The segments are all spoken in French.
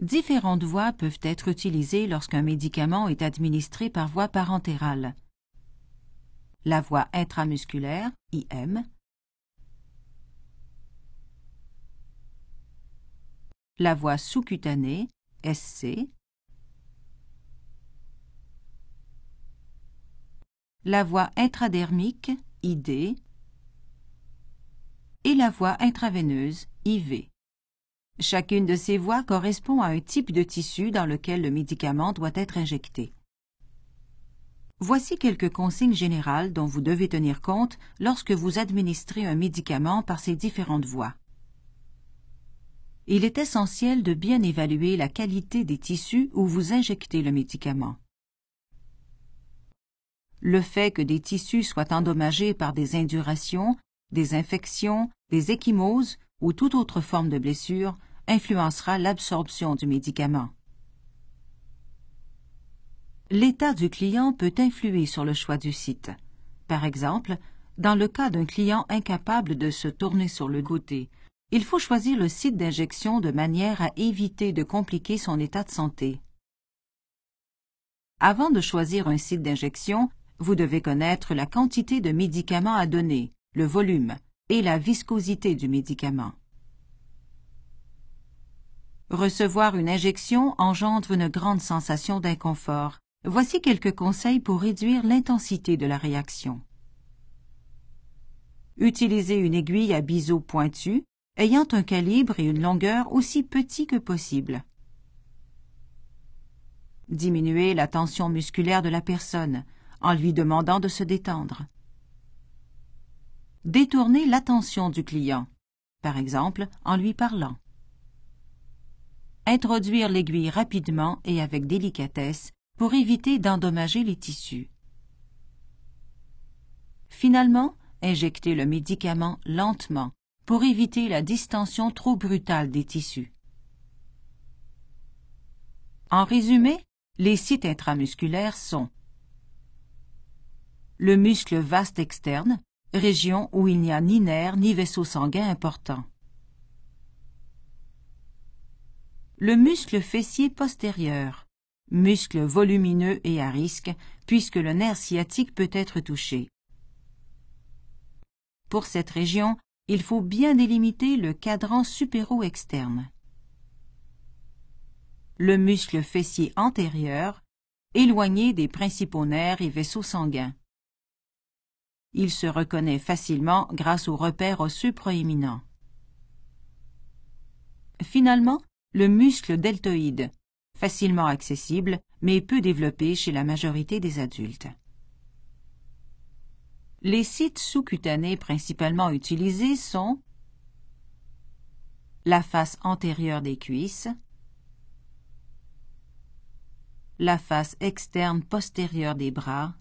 Différentes voies peuvent être utilisées lorsqu'un médicament est administré par voie parentérale. La voie intramusculaire, IM, la voie sous-cutanée, SC, la voie intradermique, ID, et la voie intraveineuse, IV. Chacune de ces voies correspond à un type de tissu dans lequel le médicament doit être injecté. Voici quelques consignes générales dont vous devez tenir compte lorsque vous administrez un médicament par ces différentes voies. Il est essentiel de bien évaluer la qualité des tissus où vous injectez le médicament. Le fait que des tissus soient endommagés par des indurations, des infections, des échymoses ou toute autre forme de blessure influencera l'absorption du médicament. L'état du client peut influer sur le choix du site. Par exemple, dans le cas d'un client incapable de se tourner sur le côté, il faut choisir le site d'injection de manière à éviter de compliquer son état de santé. Avant de choisir un site d'injection, vous devez connaître la quantité de médicaments à donner, le volume et la viscosité du médicament. Recevoir une injection engendre une grande sensation d'inconfort. Voici quelques conseils pour réduire l'intensité de la réaction. Utilisez une aiguille à biseau pointu, ayant un calibre et une longueur aussi petits que possible. Diminuez la tension musculaire de la personne, en lui demandant de se détendre. Détournez l'attention du client, par exemple en lui parlant. Introduire l'aiguille rapidement et avec délicatesse pour éviter d'endommager les tissus. Finalement, injectez le médicament lentement pour éviter la distension trop brutale des tissus. En résumé, les sites intramusculaires sont le muscle vaste externe, région où il n'y a ni nerf ni vaisseau sanguin important. Le muscle fessier postérieur, muscle volumineux et à risque, puisque le nerf sciatique peut être touché. Pour cette région, il faut bien délimiter le cadran supéro-externe. Le muscle fessier antérieur, éloigné des principaux nerfs et vaisseaux sanguins. Il se reconnaît facilement grâce aux repères osseux proéminents. Finalement, le muscle deltoïde, facilement accessible mais peu développé chez la majorité des adultes. Les sites sous-cutanés principalement utilisés sont la face antérieure des cuisses, la face externe postérieure des bras,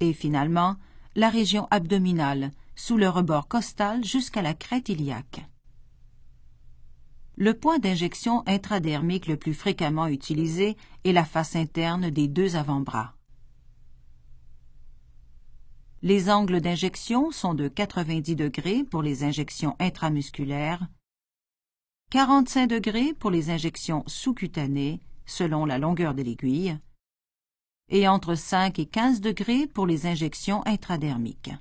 et finalement la région abdominale, sous le rebord costal jusqu'à la crête iliaque. Le point d'injection intradermique le plus fréquemment utilisé est la face interne des deux avant-bras. Les angles d'injection sont de 90 degrés pour les injections intramusculaires, 45 degrés pour les injections sous-cutanées, selon la longueur de l'aiguille, et entre 5 et 15 degrés pour les injections intradermiques.